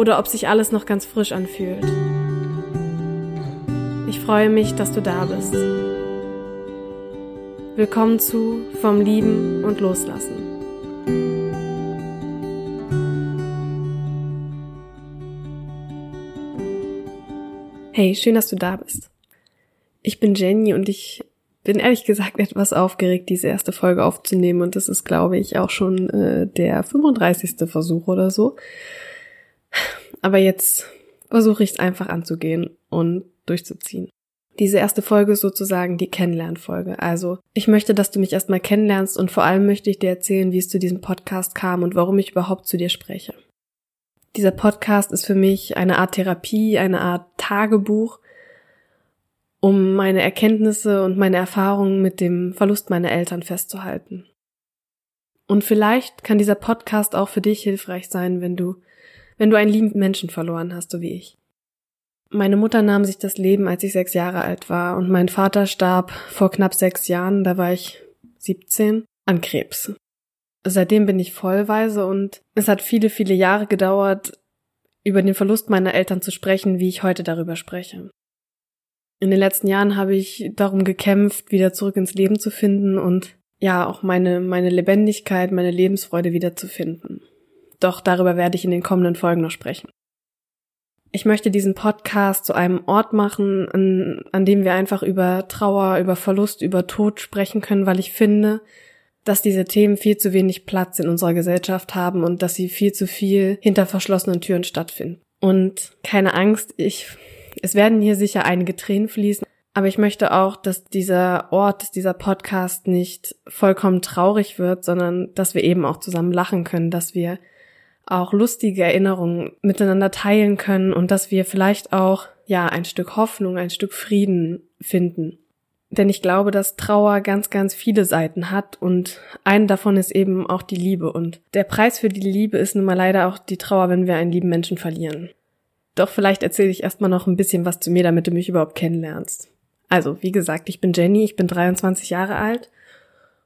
oder ob sich alles noch ganz frisch anfühlt. Ich freue mich, dass du da bist. Willkommen zu Vom Lieben und Loslassen. Hey, schön, dass du da bist. Ich bin Jenny und ich bin ehrlich gesagt etwas aufgeregt, diese erste Folge aufzunehmen und das ist, glaube ich, auch schon äh, der 35. Versuch oder so. Aber jetzt versuche ich es einfach anzugehen und durchzuziehen. Diese erste Folge ist sozusagen die Kennenlernfolge. Also ich möchte, dass du mich erstmal kennenlernst und vor allem möchte ich dir erzählen, wie es zu diesem Podcast kam und warum ich überhaupt zu dir spreche. Dieser Podcast ist für mich eine Art Therapie, eine Art Tagebuch, um meine Erkenntnisse und meine Erfahrungen mit dem Verlust meiner Eltern festzuhalten. Und vielleicht kann dieser Podcast auch für dich hilfreich sein, wenn du, wenn du einen lieben Menschen verloren hast, so wie ich. Meine Mutter nahm sich das Leben, als ich sechs Jahre alt war, und mein Vater starb vor knapp sechs Jahren, da war ich 17, an Krebs. Seitdem bin ich vollweise und es hat viele, viele Jahre gedauert, über den Verlust meiner Eltern zu sprechen, wie ich heute darüber spreche. In den letzten Jahren habe ich darum gekämpft, wieder zurück ins Leben zu finden und ja, auch meine, meine Lebendigkeit, meine Lebensfreude wiederzufinden. Doch darüber werde ich in den kommenden Folgen noch sprechen. Ich möchte diesen Podcast zu einem Ort machen, an, an dem wir einfach über Trauer, über Verlust, über Tod sprechen können, weil ich finde, dass diese Themen viel zu wenig Platz in unserer Gesellschaft haben und dass sie viel zu viel hinter verschlossenen Türen stattfinden. Und keine Angst, ich es werden hier sicher einige Tränen fließen, aber ich möchte auch, dass dieser Ort, dass dieser Podcast nicht vollkommen traurig wird, sondern dass wir eben auch zusammen lachen können, dass wir auch lustige Erinnerungen miteinander teilen können und dass wir vielleicht auch, ja, ein Stück Hoffnung, ein Stück Frieden finden. Denn ich glaube, dass Trauer ganz, ganz viele Seiten hat und eine davon ist eben auch die Liebe. Und der Preis für die Liebe ist nun mal leider auch die Trauer, wenn wir einen lieben Menschen verlieren. Doch vielleicht erzähle ich erstmal noch ein bisschen was zu mir, damit du mich überhaupt kennenlernst. Also, wie gesagt, ich bin Jenny, ich bin 23 Jahre alt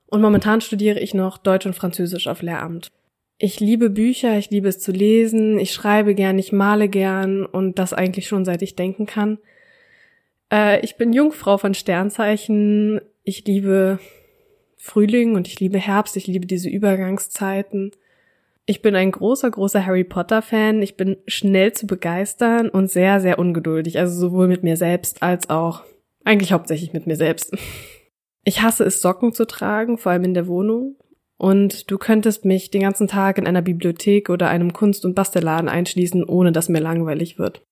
und momentan studiere ich noch Deutsch und Französisch auf Lehramt. Ich liebe Bücher, ich liebe es zu lesen, ich schreibe gern, ich male gern und das eigentlich schon seit ich denken kann. Äh, ich bin Jungfrau von Sternzeichen, ich liebe Frühling und ich liebe Herbst, ich liebe diese Übergangszeiten. Ich bin ein großer, großer Harry Potter Fan. Ich bin schnell zu begeistern und sehr, sehr ungeduldig. Also sowohl mit mir selbst als auch eigentlich hauptsächlich mit mir selbst. Ich hasse es, Socken zu tragen, vor allem in der Wohnung. Und du könntest mich den ganzen Tag in einer Bibliothek oder einem Kunst- und Bastelladen einschließen, ohne dass mir langweilig wird.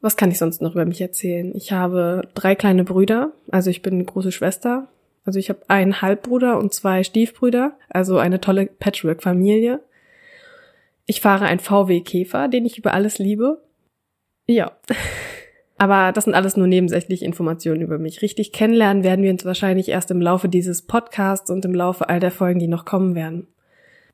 Was kann ich sonst noch über mich erzählen? Ich habe drei kleine Brüder, also ich bin eine große Schwester. Also ich habe einen Halbbruder und zwei Stiefbrüder, also eine tolle Patchwork-Familie. Ich fahre ein VW Käfer, den ich über alles liebe. Ja. Aber das sind alles nur nebensächliche Informationen über mich. Richtig kennenlernen werden wir uns wahrscheinlich erst im Laufe dieses Podcasts und im Laufe all der Folgen, die noch kommen werden.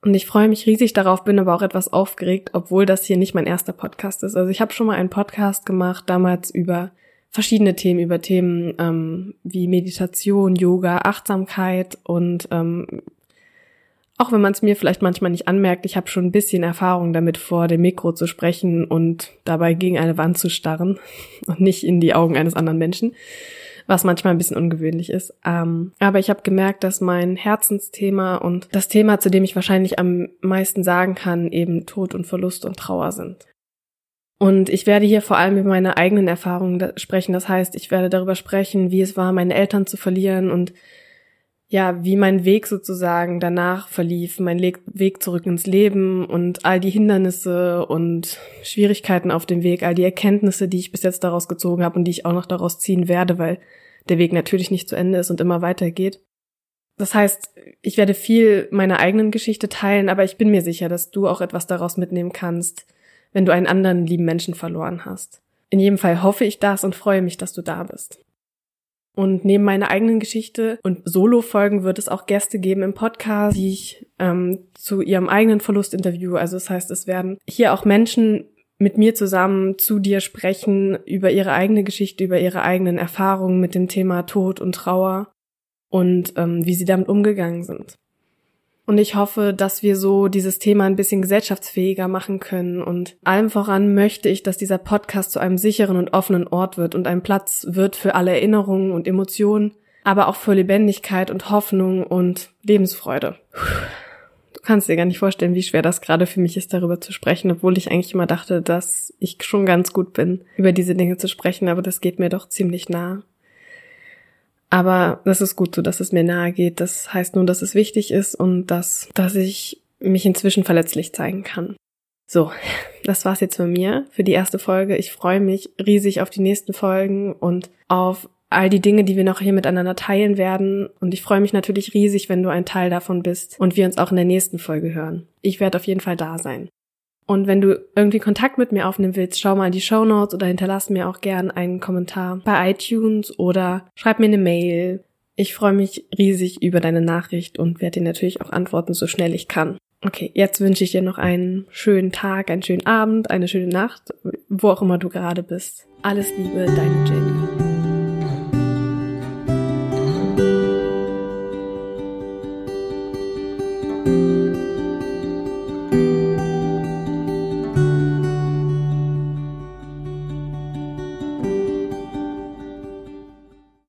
Und ich freue mich riesig darauf, bin aber auch etwas aufgeregt, obwohl das hier nicht mein erster Podcast ist. Also ich habe schon mal einen Podcast gemacht, damals über verschiedene Themen, über Themen ähm, wie Meditation, Yoga, Achtsamkeit und ähm, auch wenn man es mir vielleicht manchmal nicht anmerkt, ich habe schon ein bisschen Erfahrung damit, vor dem Mikro zu sprechen und dabei gegen eine Wand zu starren und nicht in die Augen eines anderen Menschen, was manchmal ein bisschen ungewöhnlich ist. Ähm, aber ich habe gemerkt, dass mein Herzensthema und das Thema, zu dem ich wahrscheinlich am meisten sagen kann, eben Tod und Verlust und Trauer sind. Und ich werde hier vor allem über meine eigenen Erfahrungen sprechen. Das heißt, ich werde darüber sprechen, wie es war, meine Eltern zu verlieren und ja, wie mein Weg sozusagen danach verlief, mein Weg zurück ins Leben und all die Hindernisse und Schwierigkeiten auf dem Weg, all die Erkenntnisse, die ich bis jetzt daraus gezogen habe und die ich auch noch daraus ziehen werde, weil der Weg natürlich nicht zu Ende ist und immer weitergeht. Das heißt, ich werde viel meiner eigenen Geschichte teilen, aber ich bin mir sicher, dass du auch etwas daraus mitnehmen kannst, wenn du einen anderen lieben Menschen verloren hast. In jedem Fall hoffe ich das und freue mich, dass du da bist. Und neben meiner eigenen Geschichte und Solo-Folgen wird es auch Gäste geben im Podcast, die ich ähm, zu ihrem eigenen Verlust interviewe. Also das heißt, es werden hier auch Menschen mit mir zusammen zu dir sprechen über ihre eigene Geschichte, über ihre eigenen Erfahrungen mit dem Thema Tod und Trauer und ähm, wie sie damit umgegangen sind. Und ich hoffe, dass wir so dieses Thema ein bisschen gesellschaftsfähiger machen können. Und allem voran möchte ich, dass dieser Podcast zu einem sicheren und offenen Ort wird und ein Platz wird für alle Erinnerungen und Emotionen, aber auch für Lebendigkeit und Hoffnung und Lebensfreude. Du kannst dir gar nicht vorstellen, wie schwer das gerade für mich ist, darüber zu sprechen, obwohl ich eigentlich immer dachte, dass ich schon ganz gut bin, über diese Dinge zu sprechen, aber das geht mir doch ziemlich nah. Aber das ist gut so, dass es mir nahe geht. Das heißt nur, dass es wichtig ist und dass, dass ich mich inzwischen verletzlich zeigen kann. So, das war's jetzt von mir für die erste Folge. Ich freue mich riesig auf die nächsten Folgen und auf all die Dinge, die wir noch hier miteinander teilen werden. Und ich freue mich natürlich riesig, wenn du ein Teil davon bist und wir uns auch in der nächsten Folge hören. Ich werde auf jeden Fall da sein. Und wenn du irgendwie Kontakt mit mir aufnehmen willst, schau mal in die Show Notes oder hinterlass mir auch gern einen Kommentar bei iTunes oder schreib mir eine Mail. Ich freue mich riesig über deine Nachricht und werde dir natürlich auch antworten, so schnell ich kann. Okay, jetzt wünsche ich dir noch einen schönen Tag, einen schönen Abend, eine schöne Nacht, wo auch immer du gerade bist. Alles Liebe, deine Jenny.